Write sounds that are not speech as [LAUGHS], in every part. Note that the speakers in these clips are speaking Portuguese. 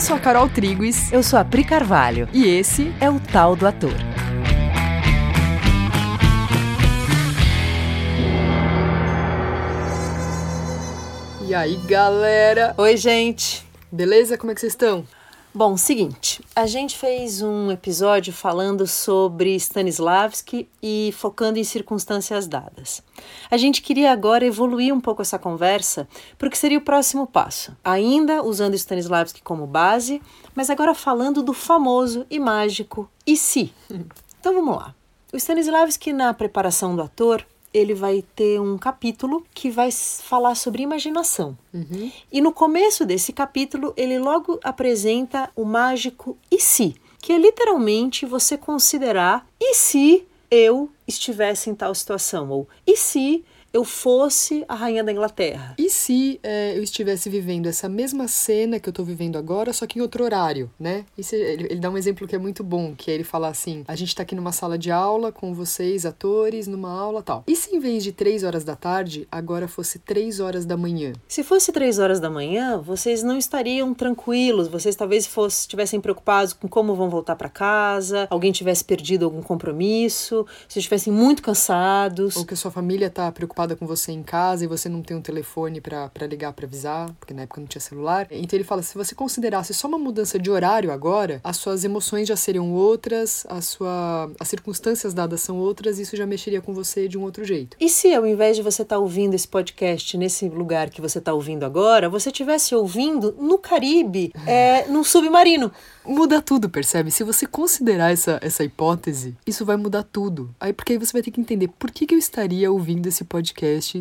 Eu sou a Carol Triguis. Eu sou a Pri Carvalho. E esse é o Tal do Ator. E aí, galera? Oi, gente. Beleza? Como é que vocês estão? Bom, seguinte, a gente fez um episódio falando sobre Stanislavski e focando em circunstâncias dadas. A gente queria agora evoluir um pouco essa conversa para o que seria o próximo passo, ainda usando Stanislavski como base, mas agora falando do famoso e mágico e se. [LAUGHS] Então vamos lá. O Stanislavski, na preparação do ator, ele vai ter um capítulo que vai falar sobre imaginação. Uhum. E no começo desse capítulo, ele logo apresenta o mágico e se, que é literalmente você considerar e se eu estivesse em tal situação, ou e se eu fosse a rainha da Inglaterra. E se é, eu estivesse vivendo essa mesma cena que eu tô vivendo agora, só que em outro horário, né? Ele, ele, dá um exemplo que é muito bom, que é ele falar assim: a gente tá aqui numa sala de aula com vocês, atores, numa aula tal. E se em vez de três horas da tarde, agora fosse três horas da manhã? Se fosse três horas da manhã, vocês não estariam tranquilos, vocês talvez fosse, estivessem preocupados com como vão voltar para casa, alguém tivesse perdido algum compromisso, se estivessem muito cansados. Ou que a sua família tá preocupada preocupada com você em casa e você não tem um telefone para ligar para avisar, porque na época não tinha celular. Então ele fala: se você considerasse só uma mudança de horário agora, as suas emoções já seriam outras, a sua, as circunstâncias dadas são outras, e isso já mexeria com você de um outro jeito. E se ao invés de você estar tá ouvindo esse podcast nesse lugar que você está ouvindo agora, você estivesse ouvindo no Caribe, [LAUGHS] é, num submarino? muda tudo, percebe? Se você considerar essa, essa hipótese, isso vai mudar tudo. Aí porque aí você vai ter que entender por que, que eu estaria ouvindo esse podcast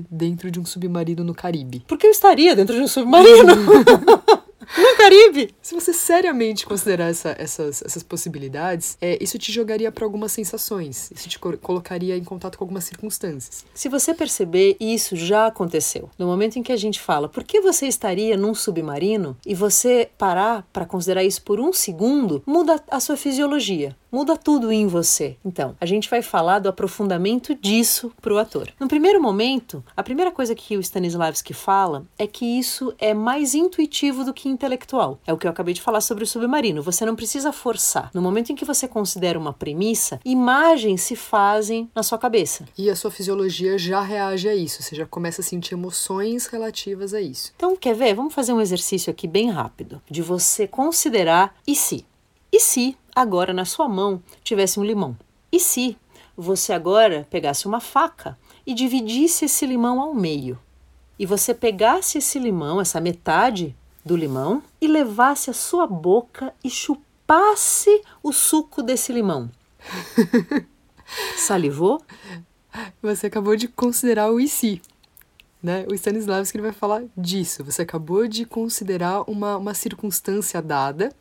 dentro de um submarino no Caribe. Por que eu estaria dentro de um submarino? [LAUGHS] no Caribe. Se você seriamente considerar essa, essas, essas possibilidades, é, isso te jogaria para algumas sensações, isso te co colocaria em contato com algumas circunstâncias. Se você perceber, isso já aconteceu. No momento em que a gente fala, por que você estaria num submarino e você parar para considerar isso por um segundo, muda a sua fisiologia muda tudo em você. Então, a gente vai falar do aprofundamento disso para o ator. No primeiro momento, a primeira coisa que o Stanislavski fala é que isso é mais intuitivo do que intelectual. É o que eu acabei de falar sobre o submarino. Você não precisa forçar. No momento em que você considera uma premissa, imagens se fazem na sua cabeça. E a sua fisiologia já reage a isso. Você já começa a sentir emoções relativas a isso. Então, quer ver? Vamos fazer um exercício aqui bem rápido de você considerar e se. E se agora na sua mão tivesse um limão? E se você agora pegasse uma faca e dividisse esse limão ao meio? E você pegasse esse limão, essa metade do limão, e levasse a sua boca e chupasse o suco desse limão. [LAUGHS] Salivou? Você acabou de considerar o e se. Né? O Stanislavski vai falar disso. Você acabou de considerar uma, uma circunstância dada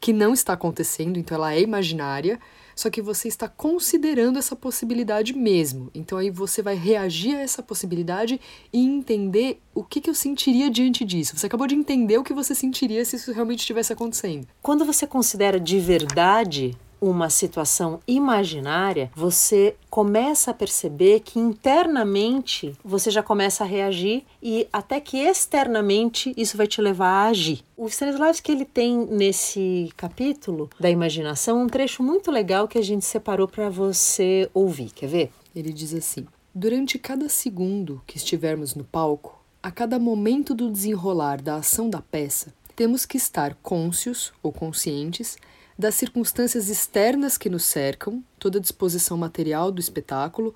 que não está acontecendo, então ela é imaginária, só que você está considerando essa possibilidade mesmo. Então aí você vai reagir a essa possibilidade e entender o que, que eu sentiria diante disso. Você acabou de entender o que você sentiria se isso realmente estivesse acontecendo. Quando você considera de verdade uma situação imaginária, você começa a perceber que internamente você já começa a reagir e até que externamente isso vai te levar a agir. O Stanislavski ele tem nesse capítulo da imaginação um trecho muito legal que a gente separou para você ouvir. Quer ver? Ele diz assim: Durante cada segundo que estivermos no palco, a cada momento do desenrolar da ação da peça, temos que estar cônscios ou conscientes das circunstâncias externas que nos cercam, toda a disposição material do espetáculo,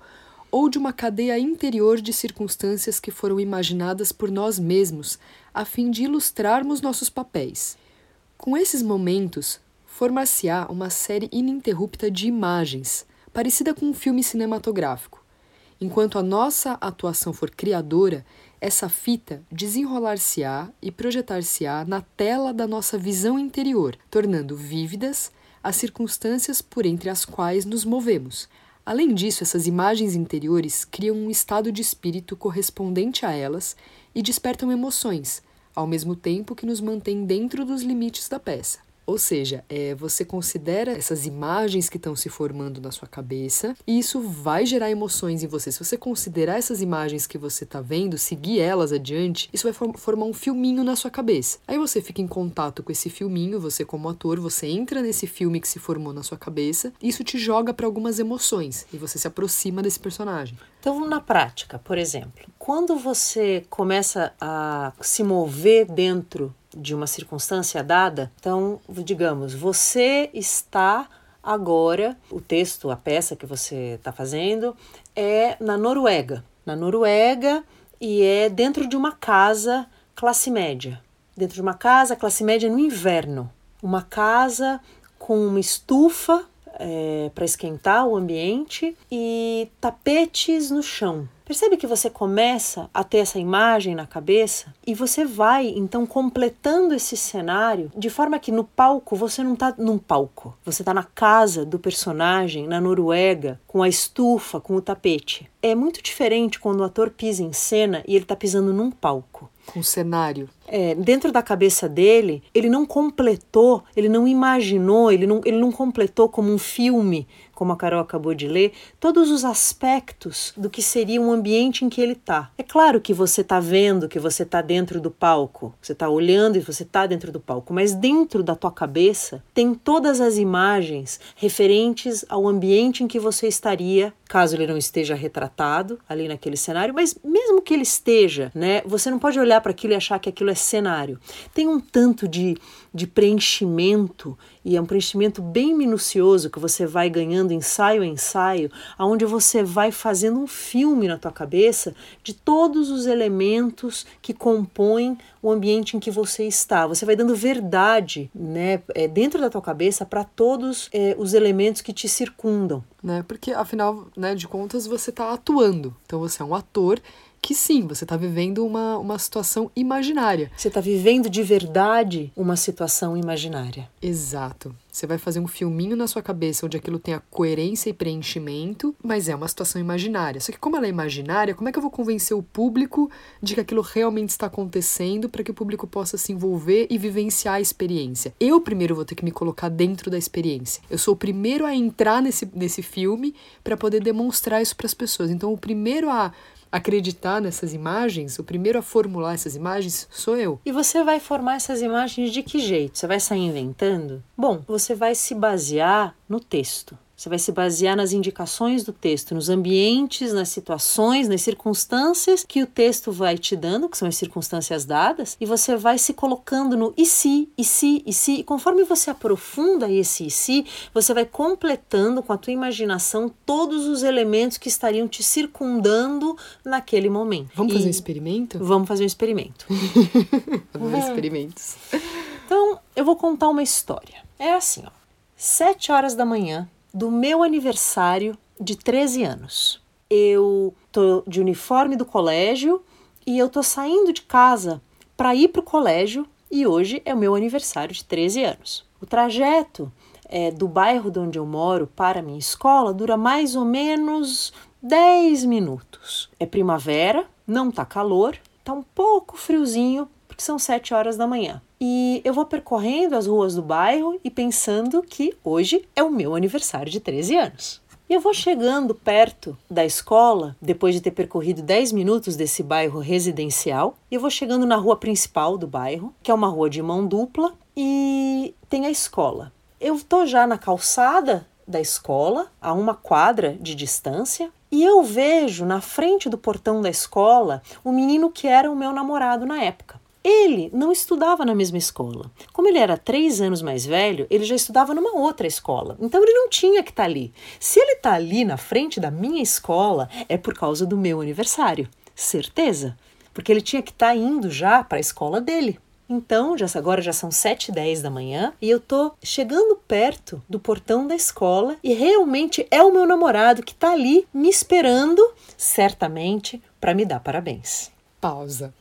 ou de uma cadeia interior de circunstâncias que foram imaginadas por nós mesmos a fim de ilustrarmos nossos papéis. Com esses momentos, formar-se-á uma série ininterrupta de imagens, parecida com um filme cinematográfico. Enquanto a nossa atuação for criadora, essa fita desenrolar-se-á e projetar-se-á na tela da nossa visão interior, tornando vívidas as circunstâncias por entre as quais nos movemos. Além disso, essas imagens interiores criam um estado de espírito correspondente a elas e despertam emoções, ao mesmo tempo que nos mantém dentro dos limites da peça. Ou seja, é, você considera essas imagens que estão se formando na sua cabeça e isso vai gerar emoções em você. Se você considerar essas imagens que você está vendo, seguir elas adiante, isso vai formar um filminho na sua cabeça. Aí você fica em contato com esse filminho, você como ator, você entra nesse filme que se formou na sua cabeça, e isso te joga para algumas emoções e você se aproxima desse personagem. Então, na prática, por exemplo, quando você começa a se mover dentro de uma circunstância dada, então, digamos, você está agora, o texto, a peça que você está fazendo é na Noruega. Na Noruega e é dentro de uma casa classe média. Dentro de uma casa classe média no inverno. Uma casa com uma estufa é, para esquentar o ambiente e tapetes no chão. Percebe que você começa a ter essa imagem na cabeça e você vai então completando esse cenário de forma que no palco você não está num palco, você está na casa do personagem na Noruega com a estufa, com o tapete. É muito diferente quando o ator pisa em cena e ele está pisando num palco com cenário. É, dentro da cabeça dele, ele não completou, ele não imaginou, ele não, ele não completou como um filme, como a Carol acabou de ler, todos os aspectos do que seria um ambiente em que ele está. É claro que você está vendo que você está dentro do palco, você está olhando e você está dentro do palco, mas dentro da tua cabeça tem todas as imagens referentes ao ambiente em que você estaria, caso ele não esteja retratado ali naquele cenário, mas mesmo que ele esteja, né, você não pode olhar para aquilo e achar que aquilo é cenário. Tem um tanto de, de preenchimento e é um preenchimento bem minucioso que você vai ganhando ensaio a ensaio, aonde você vai fazendo um filme na tua cabeça de todos os elementos que compõem o ambiente em que você está. Você vai dando verdade, né, é, dentro da tua cabeça para todos é, os elementos que te circundam. Né? Porque afinal, né, de contas, você está atuando. Então você é um ator que sim, você está vivendo uma, uma situação imaginária. Você está vivendo de verdade uma situação imaginária. Exato. Você vai fazer um filminho na sua cabeça onde aquilo tenha coerência e preenchimento, mas é uma situação imaginária. Só que, como ela é imaginária, como é que eu vou convencer o público de que aquilo realmente está acontecendo para que o público possa se envolver e vivenciar a experiência? Eu primeiro vou ter que me colocar dentro da experiência. Eu sou o primeiro a entrar nesse, nesse filme para poder demonstrar isso para as pessoas. Então, o primeiro a acreditar nessas imagens, o primeiro a formular essas imagens sou eu. E você vai formar essas imagens de que jeito? Você vai sair inventando? Bom, você vai se basear no texto. Você vai se basear nas indicações do texto, nos ambientes, nas situações, nas circunstâncias que o texto vai te dando, que são as circunstâncias dadas, e você vai se colocando no e se, e se, e se, e conforme você aprofunda esse e se, você vai completando com a tua imaginação todos os elementos que estariam te circundando naquele momento. Vamos e... fazer um experimento? Vamos fazer um experimento. [LAUGHS] Vamos ver experimentos. Então, eu vou contar uma história. É assim, ó. Sete horas da manhã, do meu aniversário de 13 anos. Eu tô de uniforme do colégio e eu tô saindo de casa para ir para o colégio e hoje é o meu aniversário de 13 anos. O trajeto é, do bairro de onde eu moro para a minha escola dura mais ou menos 10 minutos. É primavera, não tá calor, tá um pouco friozinho, porque são 7 horas da manhã. E eu vou percorrendo as ruas do bairro e pensando que hoje é o meu aniversário de 13 anos. E eu vou chegando perto da escola, depois de ter percorrido 10 minutos desse bairro residencial, e eu vou chegando na rua principal do bairro, que é uma rua de mão dupla, e tem a escola. Eu tô já na calçada da escola, a uma quadra de distância, e eu vejo na frente do portão da escola o menino que era o meu namorado na época. Ele não estudava na mesma escola. Como ele era três anos mais velho, ele já estudava numa outra escola. Então ele não tinha que estar tá ali. Se ele está ali na frente da minha escola, é por causa do meu aniversário. Certeza. Porque ele tinha que estar tá indo já para a escola dele. Então, já, agora já são 7 e 10 da manhã e eu tô chegando perto do portão da escola e realmente é o meu namorado que tá ali me esperando, certamente, para me dar parabéns. Pausa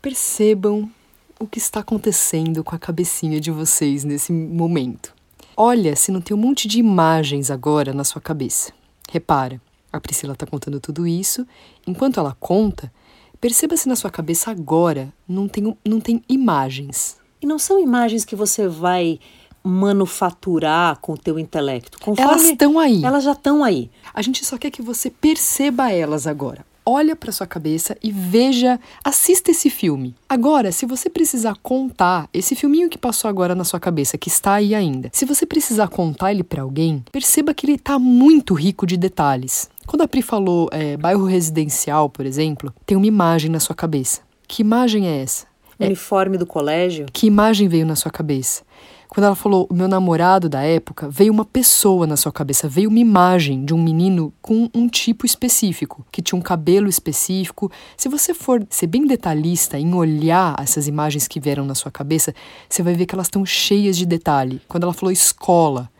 percebam o que está acontecendo com a cabecinha de vocês nesse momento. Olha se não tem um monte de imagens agora na sua cabeça. Repara, a Priscila está contando tudo isso. Enquanto ela conta, perceba se na sua cabeça agora não tem, não tem imagens. E não são imagens que você vai manufaturar com o teu intelecto. Conforme Elas estão aí. Elas já estão aí. A gente só quer que você perceba elas agora. Olha para sua cabeça e veja, assista esse filme. Agora, se você precisar contar esse filminho que passou agora na sua cabeça, que está aí ainda, se você precisar contar ele para alguém, perceba que ele está muito rico de detalhes. Quando a Pri falou é, bairro residencial, por exemplo, tem uma imagem na sua cabeça. Que imagem é essa? Uniforme do colégio? Que imagem veio na sua cabeça? Quando ela falou o meu namorado da época, veio uma pessoa na sua cabeça, veio uma imagem de um menino com um tipo específico, que tinha um cabelo específico. Se você for ser bem detalhista em olhar essas imagens que vieram na sua cabeça, você vai ver que elas estão cheias de detalhe. Quando ela falou escola,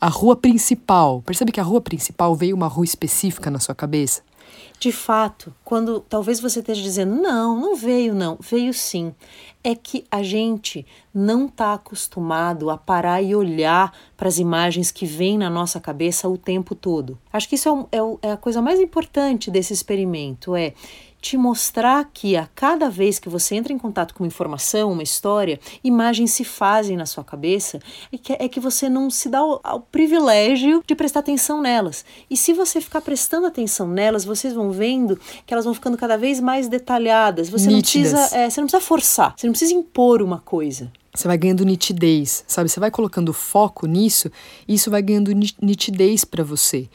a rua principal, percebe que a rua principal veio uma rua específica na sua cabeça? De fato, quando talvez você esteja dizendo, não, não veio, não, veio sim. É que a gente não está acostumado a parar e olhar para as imagens que vêm na nossa cabeça o tempo todo. Acho que isso é, é, é a coisa mais importante desse experimento: é te mostrar que a cada vez que você entra em contato com uma informação, uma história, imagens se fazem na sua cabeça e que é que você não se dá ao, ao privilégio de prestar atenção nelas. E se você ficar prestando atenção nelas, vocês vão vendo que elas vão ficando cada vez mais detalhadas. Você Nítidas. não precisa, é, você não precisa forçar, você não precisa impor uma coisa. Você vai ganhando nitidez, sabe? Você vai colocando foco nisso e isso vai ganhando nitidez para você.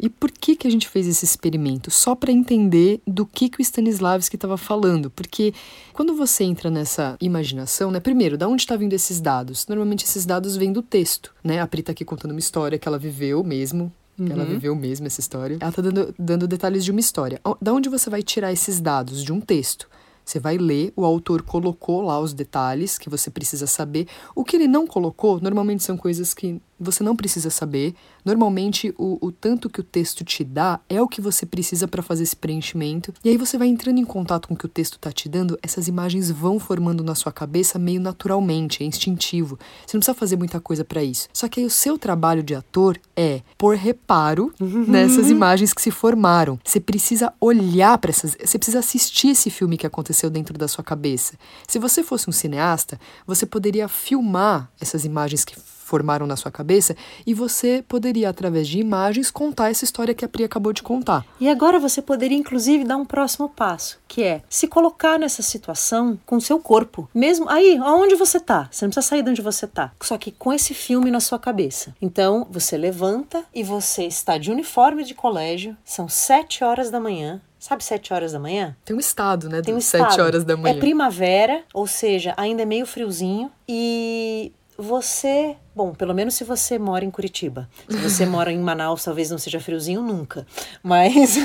E por que, que a gente fez esse experimento? Só para entender do que, que o Stanislavski estava falando. Porque quando você entra nessa imaginação, né? Primeiro, da onde está vindo esses dados? Normalmente esses dados vêm do texto, né? A Pri tá aqui contando uma história que ela viveu mesmo, Uhum. Ela viveu mesmo essa história. Ela tá dando, dando detalhes de uma história. Da onde você vai tirar esses dados? De um texto. Você vai ler, o autor colocou lá os detalhes que você precisa saber. O que ele não colocou, normalmente são coisas que você não precisa saber. Normalmente, o, o tanto que o texto te dá é o que você precisa para fazer esse preenchimento. E aí você vai entrando em contato com o que o texto está te dando, essas imagens vão formando na sua cabeça meio naturalmente, é instintivo. Você não precisa fazer muita coisa para isso. Só que aí o seu trabalho de ator é pôr reparo uhum. nessas imagens que se formaram. Você precisa olhar para essas. Você precisa assistir esse filme que aconteceu dentro da sua cabeça. Se você fosse um cineasta, você poderia filmar essas imagens que formaram na sua cabeça e você poderia, através de imagens, contar essa história que a Pri acabou de contar. E agora você poderia, inclusive, dar um próximo passo, que é se colocar nessa situação com o seu corpo. Mesmo aí, aonde você tá? Você não precisa sair de onde você tá. Só que com esse filme na sua cabeça. Então, você levanta e você está de uniforme de colégio, são sete horas da manhã, Sabe, sete horas da manhã? Tem um estado, né? Tem um sete estado. horas da manhã. É primavera, ou seja, ainda é meio friozinho. E você, bom, pelo menos se você mora em Curitiba. Se você [LAUGHS] mora em Manaus, talvez não seja friozinho nunca. Mas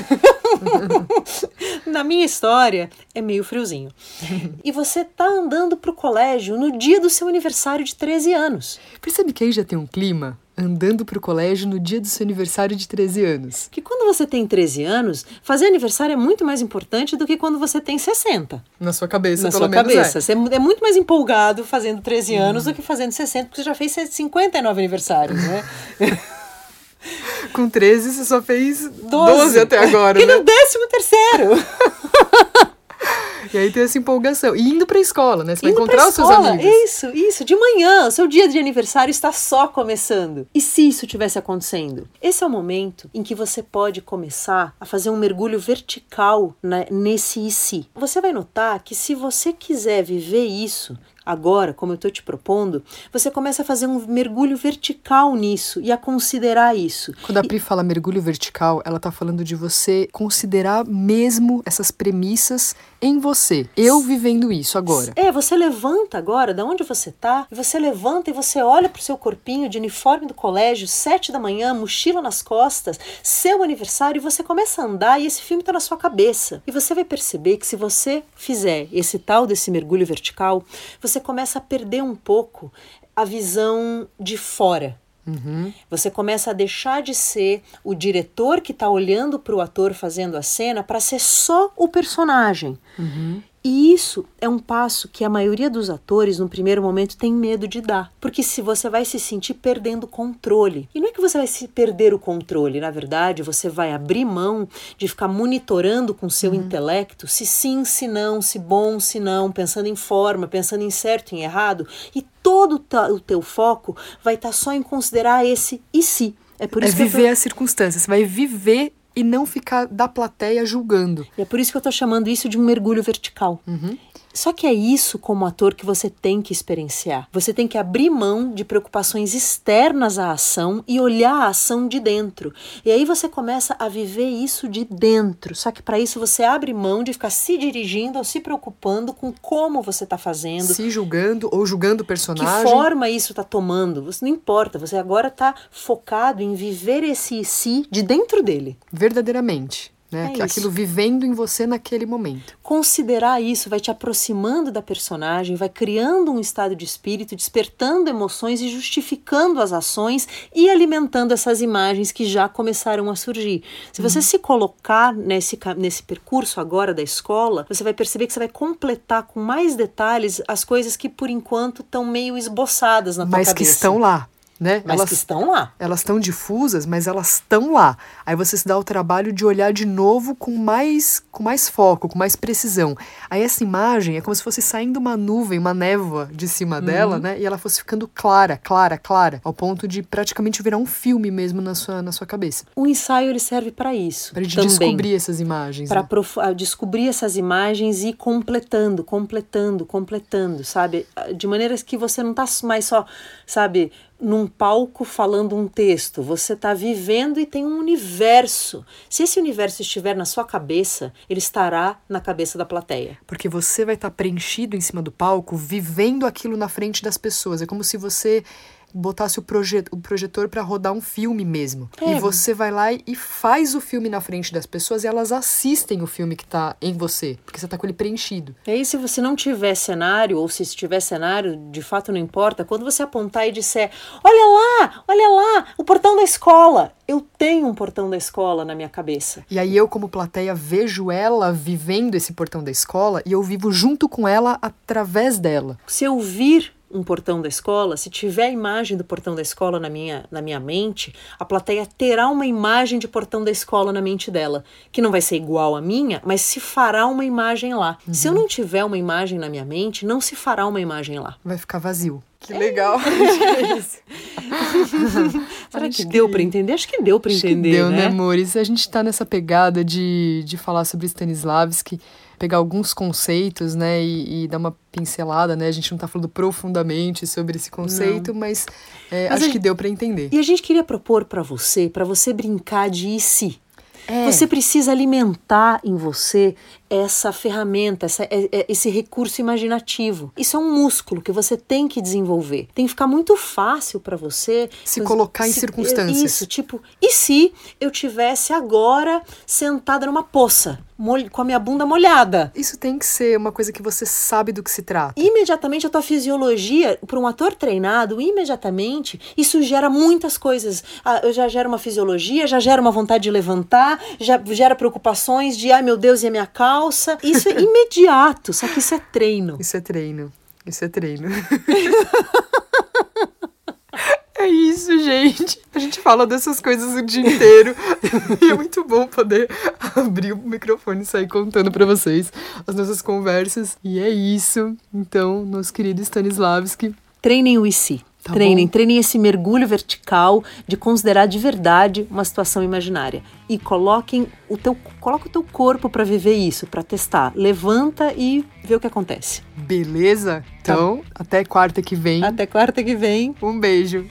[LAUGHS] na minha história é meio friozinho. E você tá andando pro colégio no dia do seu aniversário de 13 anos. Percebe que aí já tem um clima? Andando para o colégio no dia do seu aniversário de 13 anos. Que quando você tem 13 anos, fazer aniversário é muito mais importante do que quando você tem 60. Na sua cabeça, Na pelo sua menos. cabeça. É. Você é muito mais empolgado fazendo 13 anos do que fazendo 60, porque você já fez 59 aniversários, né? [LAUGHS] Com 13, você só fez 12, 12 até agora, [LAUGHS] e né? no décimo terceiro. [LAUGHS] E aí tem essa empolgação. E indo pra escola, né? Você vai Indo encontrar os seus amigos. Isso, isso. De manhã, o seu dia de aniversário está só começando. E se isso tivesse acontecendo? Esse é o momento em que você pode começar a fazer um mergulho vertical na, nesse e se. Você vai notar que se você quiser viver isso, agora, como eu estou te propondo, você começa a fazer um mergulho vertical nisso e a considerar isso. Quando a Pri fala mergulho vertical, ela tá falando de você considerar mesmo essas premissas em você. Eu vivendo isso agora. É, você levanta agora, da onde você tá, e você levanta e você olha pro seu corpinho de uniforme do colégio, sete da manhã, mochila nas costas, seu aniversário, e você começa a andar e esse filme tá na sua cabeça. E você vai perceber que se você fizer esse tal desse mergulho vertical, você começa a perder um pouco a visão de fora. Uhum. Você começa a deixar de ser o diretor que está olhando para o ator fazendo a cena para ser só o personagem. Uhum. E isso é um passo que a maioria dos atores, no primeiro momento, tem medo de dar. Porque se você vai se sentir perdendo controle. E não é que você vai se perder o controle, na verdade, você vai abrir mão de ficar monitorando com seu Uhum. intelecto se sim, se não, se bom, se não, pensando em forma, pensando em certo em errado. E todo o teu foco vai estar tá só em considerar esse e se. É por é isso é viver as circunstâncias. Você vai viver e não ficar da plateia julgando. E é por isso que eu estou chamando isso de um mergulho vertical. Uhum. Só que é isso, como ator, que você tem que experienciar. Você tem que abrir mão de preocupações externas à ação e olhar a ação de dentro. E aí você começa a viver isso de dentro. Só que para isso você abre mão de ficar se dirigindo ou se preocupando com como você está fazendo. Se julgando ou julgando o personagem. Que forma isso está tomando. Você não importa. Você agora está focado em viver esse si de dentro dele. Verdadeiramente. Né? É Aquilo vivendo em você naquele momento. Considerar isso vai te aproximando da personagem, vai criando um estado de espírito, despertando emoções e justificando as ações e alimentando essas imagens que já começaram a surgir. Se você uhum. se colocar nesse, nesse percurso agora da escola, você vai perceber que você vai completar com mais detalhes as coisas que por enquanto estão meio esboçadas na tua Mas cabeça. Mas que estão lá né? Mas elas, que estão lá. Elas estão difusas, mas elas estão lá. Aí você se dá o trabalho de olhar de novo com mais, com mais foco, com mais precisão. Aí essa imagem é como se fosse saindo uma nuvem, uma névoa de cima uhum. dela, né? E ela fosse ficando clara, clara, clara, ao ponto de praticamente virar um filme mesmo na sua, na sua cabeça. O ensaio ele serve para isso. Para descobrir essas imagens. Para né? Ah, descobrir essas imagens e ir completando, completando, completando, sabe? De maneiras que você não tá mais só, sabe, num palco falando um texto, você está vivendo e tem um universo. Se esse universo estiver na sua cabeça, ele estará na cabeça da plateia. Porque você vai estar tá preenchido em cima do palco, vivendo aquilo na frente das pessoas. É como se você botasse o, proje o projetor para rodar um filme mesmo. É. E você vai lá e faz o filme na frente das pessoas e elas assistem o filme que tá em você, porque você tá com ele preenchido. E aí, se você não tiver cenário, ou se tiver cenário, de fato não importa, quando você apontar e disser: Olha lá, olha lá, o portão da escola. Eu tenho um portão da escola na minha cabeça. E aí eu, como plateia, vejo ela vivendo esse portão da escola e eu vivo junto com ela através dela. Se eu vir um portão da escola, se tiver a imagem do portão da escola na minha, na minha mente, a plateia terá uma imagem de portão da escola na mente dela, que não vai ser igual à minha, mas se fará uma imagem lá. Uhum. Se eu não tiver uma imagem na minha mente, não se fará uma imagem lá. Vai ficar vazio. Que é. legal. [LAUGHS] Será que deu para entender? Acho que deu para entender. deu, né, né, amores? A gente está nessa pegada de, de falar sobre Stanislavski pegar alguns conceitos, né, e, e, dar uma pincelada, né? A gente não está falando profundamente sobre esse conceito, não. mas, é, mas acho que deu para entender. E a gente queria propor para você, para você brincar de e se. É. Você precisa alimentar em você essa ferramenta, essa, é, é, esse recurso imaginativo. Isso é um músculo que você tem que desenvolver. Tem que ficar muito fácil para você se colocar se, em circunstâncias. Isso, tipo, e se eu tivesse agora sentada numa poça? com a minha bunda molhada. Isso tem que ser uma coisa que você sabe do que se trata. Imediatamente a tua fisiologia, para um ator treinado, imediatamente isso gera muitas coisas. Ah, já gera uma fisiologia, já gera uma vontade de levantar, já gera preocupações de ai meu Deus e a minha calça. Isso é imediato, só que isso é treino. Isso é treino. Isso é treino. [LAUGHS] É isso, gente. A gente fala dessas coisas o dia inteiro. [LAUGHS] e é muito bom poder abrir o microfone e sair contando para vocês as nossas conversas. E é isso. Então, nosso querido Stanislavski. Treinem o IC. Tá treinem, bom. treinem esse mergulho vertical de considerar de verdade uma situação imaginária e coloquem o teu, coloca o teu corpo para viver isso, para testar. Levanta e vê o que acontece. Beleza? Então, tá. até quarta que vem. Até quarta que vem. Um beijo.